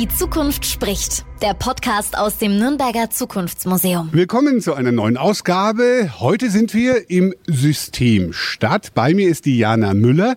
Die Zukunft spricht. Der Podcast aus dem Nürnberger Zukunftsmuseum. Willkommen zu einer neuen Ausgabe. Heute sind wir im System Stadt. Bei mir ist Diana Müller.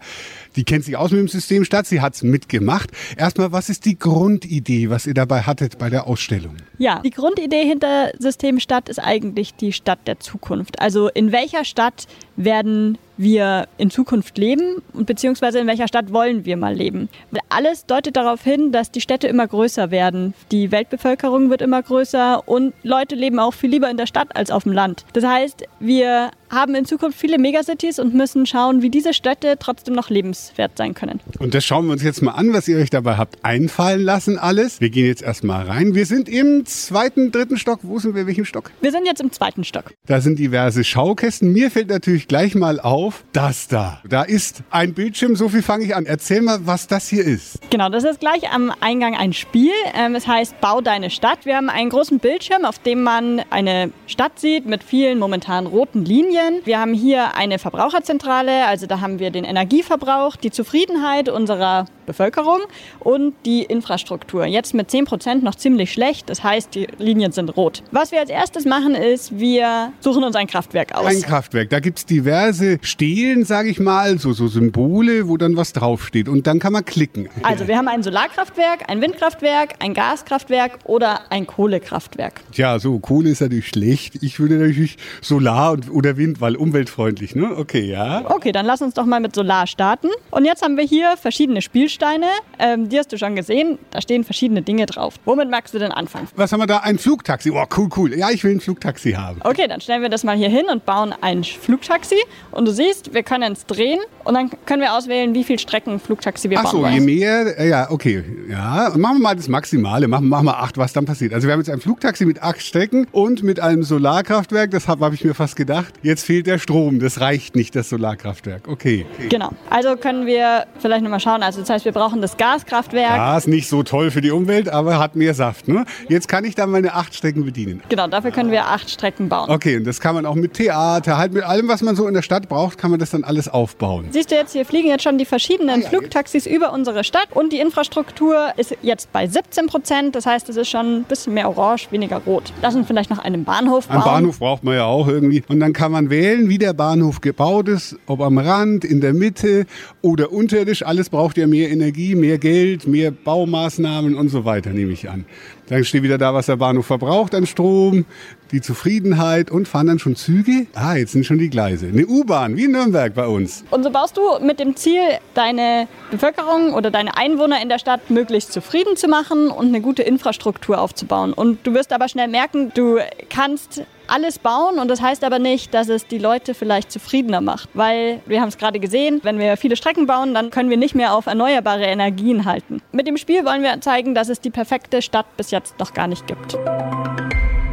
Die kennt sich aus mit dem System Stadt. Sie hat's mitgemacht. Erstmal, was ist die Grundidee, was ihr dabei hattet bei der Ausstellung? Ja, die Grundidee hinter System Stadt ist eigentlich die Stadt der Zukunft. Also in welcher Stadt werden wir in Zukunft leben und beziehungsweise in welcher Stadt wollen wir mal leben. Alles deutet darauf hin, dass die Städte immer größer werden. Die Weltbevölkerung wird immer größer und Leute leben auch viel lieber in der Stadt als auf dem Land. Das heißt, wir haben in Zukunft viele Megacities und müssen schauen, wie diese Städte trotzdem noch lebenswert sein können. Und das schauen wir uns jetzt mal an, was ihr euch dabei habt einfallen lassen alles. Wir gehen jetzt erstmal rein. Wir sind im zweiten, dritten Stock. Wo sind wir? Welchem Stock? Wir sind jetzt im zweiten Stock. Da sind diverse Schaukästen. Mir fällt natürlich gleich mal auf, das da. Da ist ein Bildschirm, so viel fange ich an. Erzähl mal, was das hier ist. Genau, das ist gleich am Eingang ein Spiel. Ähm, es heißt Bau deine Stadt. Wir haben einen großen Bildschirm, auf dem man eine Stadt sieht mit vielen momentan roten Linien. Wir haben hier eine Verbraucherzentrale, also da haben wir den Energieverbrauch, die Zufriedenheit unserer Bevölkerung und die Infrastruktur. Jetzt mit 10 Prozent noch ziemlich schlecht, das heißt, die Linien sind rot. Was wir als erstes machen, ist, wir suchen uns ein Kraftwerk aus. Ein Kraftwerk. Da gibt es diverse Stelen, sage ich mal, so, so Symbole, wo dann was draufsteht. Und dann kann man klicken. Also wir haben ein Solarkraftwerk, ein Windkraftwerk, ein Gaskraftwerk oder ein Kohlekraftwerk. Tja, so Kohle ist natürlich schlecht. Ich würde natürlich Solar und, oder Wind, weil umweltfreundlich, ne? Okay, ja. Okay, dann lass uns doch mal mit Solar starten. Und jetzt haben wir hier verschiedene Spielsteine. Ähm, die hast du schon gesehen. Da stehen verschiedene Dinge drauf. Womit magst du denn anfangen? Was haben wir da? Ein Flugtaxi. Oh, cool, cool. Ja, ich will ein Flugtaxi haben. Okay, dann stellen wir das mal hier hin und bauen ein Flugtaxi. Und du siehst, wir können es drehen und dann können wir auswählen, wie viel Strecken Flugtaxi wir Ach bauen so, wollen. je mehr, äh, ja, okay. Ja, machen wir mal das Maximale. Machen, machen wir acht, was dann passiert. Also wir haben jetzt ein Flugtaxi mit acht Strecken und mit einem Solarkraftwerk. Das habe hab ich mir fast gedacht. Jetzt fehlt der Strom. Das reicht nicht, das Solarkraftwerk. Okay. okay. Genau. Also können wir vielleicht nochmal schauen. Also das heißt, wir brauchen das Gaskraftwerk. Ja, ist nicht so toll für die Umwelt, aber hat mehr Saft. Ne? Jetzt kann ich dann meine acht Strecken bedienen. Genau, dafür können wir acht Strecken bauen. Okay, und das kann man auch mit Theater, halt mit allem, was man so in der Stadt braucht, kann man das dann alles aufbauen. Siehst du jetzt, hier fliegen jetzt schon die verschiedenen Flugtaxis über unsere Stadt und die Infrastruktur ist jetzt bei 17 Prozent. Das heißt, es ist schon ein bisschen mehr orange, weniger rot. Lass uns vielleicht noch einen Bahnhof bauen. Einen Bahnhof braucht man ja auch irgendwie. Und dann kann man wählen, wie der Bahnhof gebaut ist, ob am Rand, in der Mitte oder unterirdisch. Alles braucht ja mehr Energie, mehr Geld, mehr Baumaßnahmen und so weiter, nehme ich an. Dann steht wieder da, was der Bahnhof verbraucht an Strom, die Zufriedenheit und fahren dann schon Züge. Ah, jetzt sind schon die Gleise. Eine U-Bahn, wie in Nürnberg bei uns. Und so baust du mit dem Ziel, deine Bevölkerung oder deine Einwohner in der Stadt möglichst zufrieden zu machen und eine gute Infrastruktur aufzubauen. Und du wirst aber schnell merken, du kannst alles bauen und das heißt aber nicht, dass es die Leute vielleicht zufriedener macht, weil wir haben es gerade gesehen, wenn wir viele Strecken bauen, dann können wir nicht mehr auf erneuerbare Energien halten. Mit dem Spiel wollen wir zeigen, dass es die perfekte Stadt bis jetzt noch gar nicht gibt.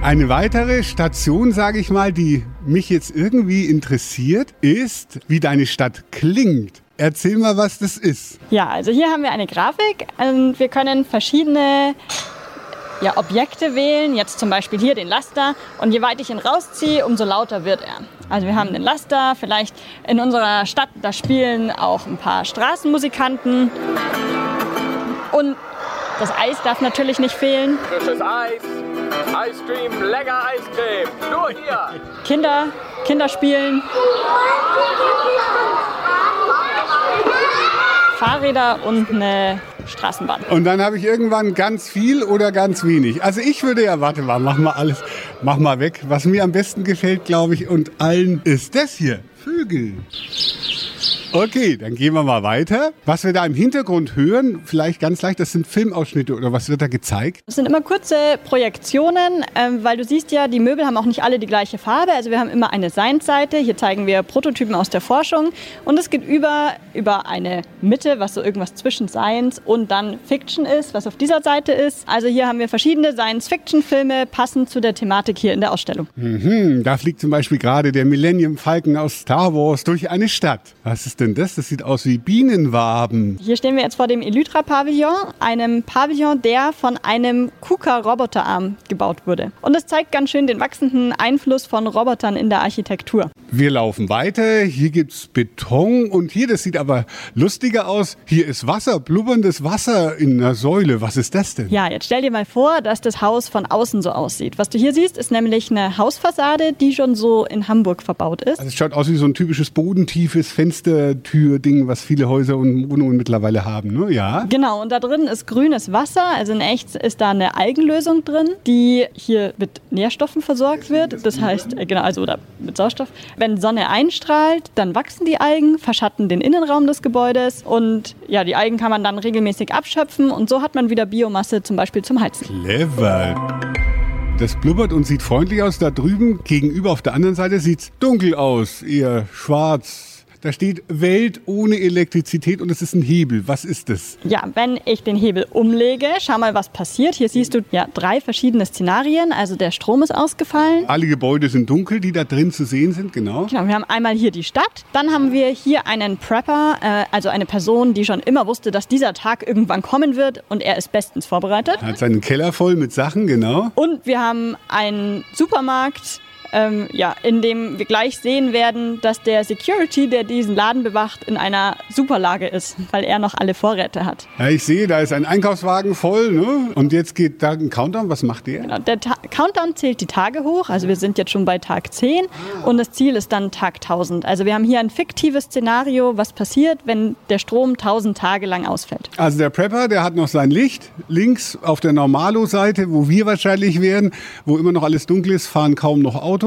Eine weitere Station, sage ich mal, die mich jetzt irgendwie interessiert, ist, wie deine Stadt klingt. Erzähl mal, was das ist. Ja, also hier haben wir eine Grafik und wir können verschiedene ja, Objekte wählen, jetzt zum Beispiel hier den Laster und je weiter ich ihn rausziehe, umso lauter wird er. Also wir haben den Laster, vielleicht in unserer Stadt, da spielen auch ein paar Straßenmusikanten und das Eis darf natürlich nicht fehlen. Frisches Eis, Ice Cream, lecker Eiscreme, nur hier. Kinder, Kinder spielen. Fahrräder und eine Straßenbahn. Und dann habe ich irgendwann ganz viel oder ganz wenig. Also ich würde ja, warte mal, mach mal alles, mach mal weg. Was mir am besten gefällt, glaube ich, und allen ist das hier. Vögel. Okay, dann gehen wir mal weiter. Was wir da im Hintergrund hören, vielleicht ganz leicht, das sind Filmausschnitte oder was wird da gezeigt? Das sind immer kurze Projektionen, ähm, weil du siehst ja, die Möbel haben auch nicht alle die gleiche Farbe. Also wir haben immer eine Science-Seite. Hier zeigen wir Prototypen aus der Forschung. Und es geht über, über eine Mitte, was so irgendwas zwischen Science und dann Fiction ist, was auf dieser Seite ist. Also hier haben wir verschiedene Science-Fiction-Filme passend zu der Thematik hier in der Ausstellung. Mhm, da fliegt zum Beispiel gerade der Millennium Falcon aus Star Wars durch eine Stadt. Was ist denn das? Das sieht aus wie Bienenwaben. Hier stehen wir jetzt vor dem Elytra-Pavillon, einem Pavillon, der von einem KUKA-Roboterarm gebaut wurde. Und das zeigt ganz schön den wachsenden Einfluss von Robotern in der Architektur. Wir laufen weiter. Hier gibt's Beton und hier, das sieht aber lustiger aus. Hier ist Wasser, blubberndes Wasser in einer Säule. Was ist das denn? Ja, jetzt stell dir mal vor, dass das Haus von außen so aussieht. Was du hier siehst, ist nämlich eine Hausfassade, die schon so in Hamburg verbaut ist. Also es schaut aus wie so ein typisches bodentiefes Fenstertür-Ding, was viele Häuser und Wohnungen mittlerweile haben, ne? Ja. Genau, und da drin ist grünes Wasser, also in echt ist da eine Algenlösung drin, die hier mit Nährstoffen versorgt wird. Das heißt, äh, genau, also oder mit Sauerstoff. Wenn Sonne einstrahlt, dann wachsen die Algen, verschatten den Innenraum des Gebäudes und ja, die Algen kann man dann regelmäßig abschöpfen und so hat man wieder Biomasse zum Beispiel zum Heizen. Clever. Das blubbert und sieht freundlich aus. Da drüben gegenüber auf der anderen Seite sieht's dunkel aus, eher schwarz. Da steht Welt ohne Elektrizität und es ist ein Hebel. Was ist das? Ja, wenn ich den Hebel umlege, schau mal, was passiert. Hier siehst du ja drei verschiedene Szenarien. Also der Strom ist ausgefallen. Alle Gebäude sind dunkel, die da drin zu sehen sind, genau. Genau, wir haben einmal hier die Stadt, dann haben wir hier einen Prepper, äh, also eine Person, die schon immer wusste, dass dieser Tag irgendwann kommen wird und er ist bestens vorbereitet. Er hat seinen Keller voll mit Sachen, genau. Und wir haben einen Supermarkt, ähm, ja, in dem wir gleich sehen werden, dass der Security, der diesen Laden bewacht, in einer Superlage ist, weil er noch alle Vorräte hat. Ja, ich sehe, da ist ein Einkaufswagen voll, ne? Und jetzt geht da ein Countdown. Was macht der? Genau, der Ta Countdown zählt die Tage hoch, also wir sind jetzt schon bei Tag 10 und das Ziel ist dann Tag 1000. Also wir haben hier ein fiktives Szenario, was passiert, wenn der Strom 1000 Tage lang ausfällt. Also der Prepper, der hat noch sein Licht. Links auf der Normalo-Seite, wo wir wahrscheinlich wären, wo immer noch alles dunkel ist, fahren kaum noch Autos.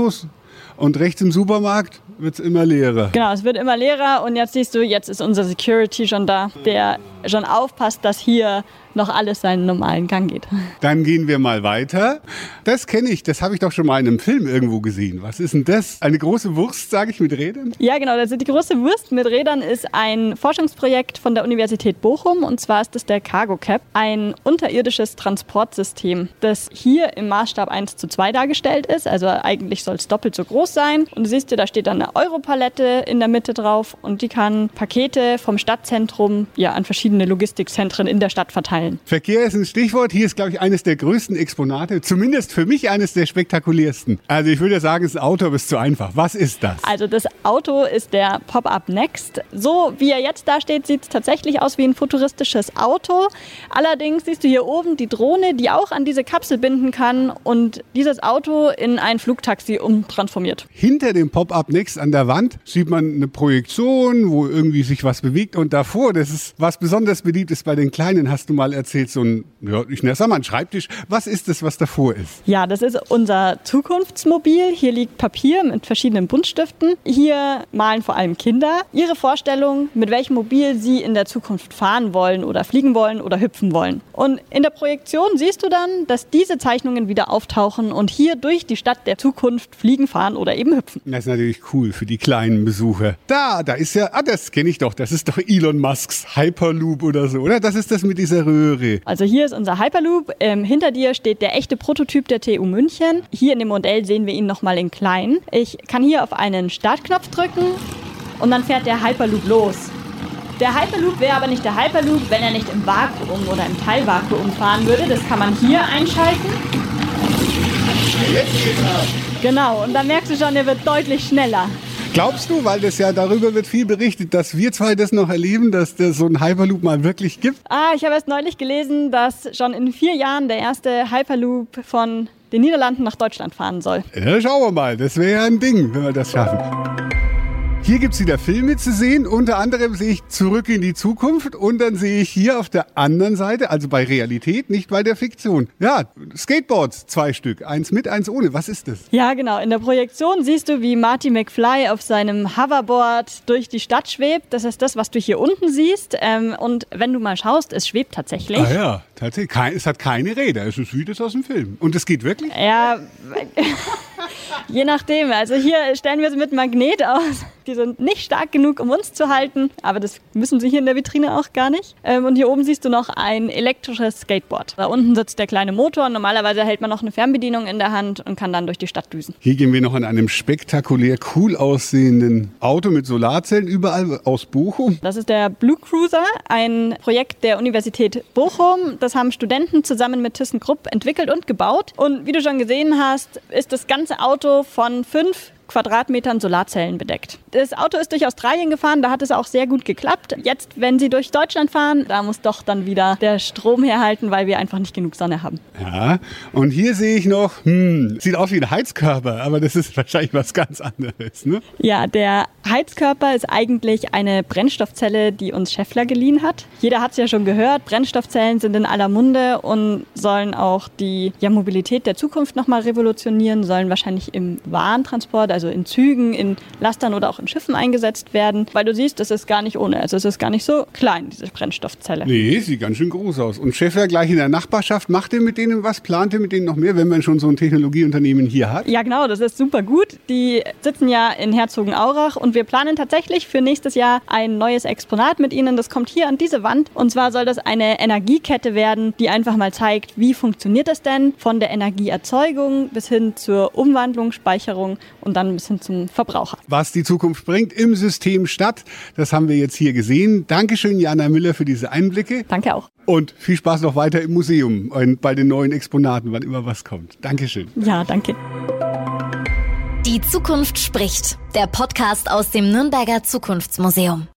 Und rechts im Supermarkt wird es immer leerer. Genau, es wird immer leerer und jetzt siehst du, jetzt ist unser Security schon da, der schon aufpasst, dass hier noch alles seinen normalen Gang geht. Dann gehen wir mal weiter. Das kenne ich, das habe ich doch schon mal in einem Film irgendwo gesehen. Was ist denn das? Eine große Wurst, sage ich, mit Rädern? Ja, genau. Also die große Wurst mit Rädern ist ein Forschungsprojekt von der Universität Bochum und zwar ist das der Cargo Cap, ein unterirdisches Transportsystem, das hier im Maßstab 1 zu 2 dargestellt ist. Also eigentlich soll es doppelt so groß sein. Und du siehst ja, da steht dann eine Europalette in der Mitte drauf und die kann Pakete vom Stadtzentrum ja, an verschiedene Logistikzentren in der Stadt verteilen. Verkehr ist ein Stichwort. Hier ist, glaube ich, eines der größten Exponate. Zumindest für mich eines der spektakulärsten. Also ich würde sagen, es ist ein Auto, aber es ist zu einfach. Was ist das? Also das Auto ist der Pop-Up Next. So wie er jetzt da steht, sieht es tatsächlich aus wie ein futuristisches Auto. Allerdings siehst du hier oben die Drohne, die auch an diese Kapsel binden kann und dieses Auto in ein Flugtaxi umtransformiert. Hinter dem Pop-Up Next an der Wand sieht man eine Projektion, wo irgendwie sich was bewegt. Und davor, das ist was besonders beliebt ist bei den Kleinen, hast du mal erzählt, so ein, ja, ich nenne es mal ein Schreibtisch. Was ist das, was davor ist? Ja, das ist unser Zukunftsmobil. Hier liegt Papier mit verschiedenen Buntstiften. Hier malen vor allem Kinder ihre Vorstellung, mit welchem Mobil sie in der Zukunft fahren wollen oder fliegen wollen oder hüpfen wollen. Und in der Projektion siehst du dann, dass diese Zeichnungen wieder auftauchen und hier durch die Stadt der Zukunft fliegen, fahren oder eben hüpfen. Das ist natürlich cool für die kleinen Besucher. Da, da ist ja, ah, das kenne ich doch. Das ist doch Elon Musks Hyperloop oder so, oder? Das ist das mit dieser Röhre. Also hier ist unser Hyperloop. Ähm, hinter dir steht der echte Prototyp der TU München. Hier in dem Modell sehen wir ihn nochmal in klein. Ich kann hier auf einen Startknopf drücken und dann fährt der Hyperloop los. Der Hyperloop wäre aber nicht der Hyperloop, wenn er nicht im Vakuum oder im Teilvakuum fahren würde. Das kann man hier einschalten. Jetzt geht's ab. Genau, und dann merkst du schon, er wird deutlich schneller. Glaubst du, weil das ja darüber wird viel berichtet, dass wir zwei das noch erleben, dass es so einen Hyperloop mal wirklich gibt? Ah, ich habe erst neulich gelesen, dass schon in vier Jahren der erste Hyperloop von den Niederlanden nach Deutschland fahren soll. Ja, schauen wir mal. Das wäre ja ein Ding, wenn wir das schaffen. Hier gibt es wieder Filme zu sehen. Unter anderem sehe ich Zurück in die Zukunft und dann sehe ich hier auf der anderen Seite, also bei Realität, nicht bei der Fiktion. Ja, Skateboards, zwei Stück. Eins mit, eins ohne. Was ist das? Ja, genau. In der Projektion siehst du, wie Marty McFly auf seinem Hoverboard durch die Stadt schwebt. Das ist das, was du hier unten siehst. Ähm, und wenn du mal schaust, es schwebt tatsächlich. Ah ja, tatsächlich. Es hat keine Räder. Es ist wie das aus dem Film. Und es geht wirklich? Ja, Je nachdem. Also hier stellen wir es mit Magnet aus. Die sind nicht stark genug, um uns zu halten, aber das müssen sie hier in der Vitrine auch gar nicht. Ähm, und hier oben siehst du noch ein elektrisches Skateboard. Da unten sitzt der kleine Motor. Normalerweise hält man noch eine Fernbedienung in der Hand und kann dann durch die Stadt düsen. Hier gehen wir noch an einem spektakulär cool aussehenden Auto mit Solarzellen überall aus Bochum. Das ist der Blue Cruiser, ein Projekt der Universität Bochum. Das haben Studenten zusammen mit ThyssenKrupp entwickelt und gebaut. Und wie du schon gesehen hast, ist das ganze Auto von fünf Quadratmetern Solarzellen bedeckt. Das Auto ist durch Australien gefahren, da hat es auch sehr gut geklappt. Jetzt, wenn Sie durch Deutschland fahren, da muss doch dann wieder der Strom herhalten, weil wir einfach nicht genug Sonne haben. Ja, und hier sehe ich noch, hm, sieht aus wie ein Heizkörper, aber das ist wahrscheinlich was ganz anderes, ne? Ja, der Heizkörper ist eigentlich eine Brennstoffzelle, die uns Scheffler geliehen hat. Jeder hat es ja schon gehört, Brennstoffzellen sind in aller Munde und sollen auch die ja, Mobilität der Zukunft nochmal revolutionieren, sollen wahrscheinlich im Warentransport, also in Zügen, in Lastern oder auch in Schiffen eingesetzt werden, weil du siehst, es ist gar nicht ohne. Also es ist gar nicht so klein, diese Brennstoffzelle. Nee, sieht ganz schön groß aus. Und Scheffler gleich in der Nachbarschaft, macht ihr mit denen was? Plant ihr mit denen noch mehr, wenn man schon so ein Technologieunternehmen hier hat? Ja, genau, das ist super gut. Die sitzen ja in Herzogenaurach und wir planen tatsächlich für nächstes Jahr ein neues Exponat mit ihnen. Das kommt hier an diese Wand. Und zwar soll das eine Energiekette werden, die einfach mal zeigt, wie funktioniert das denn von der Energieerzeugung bis hin zur Umwandlung, Speicherung und dann bis hin zum Verbraucher. Was die Zukunft bringt im System Stadt, das haben wir jetzt hier gesehen. Dankeschön, Jana Müller, für diese Einblicke. Danke auch. Und viel Spaß noch weiter im Museum und bei den neuen Exponaten, wann immer was kommt. Dankeschön. Ja, danke. Die Zukunft spricht. Der Podcast aus dem Nürnberger Zukunftsmuseum.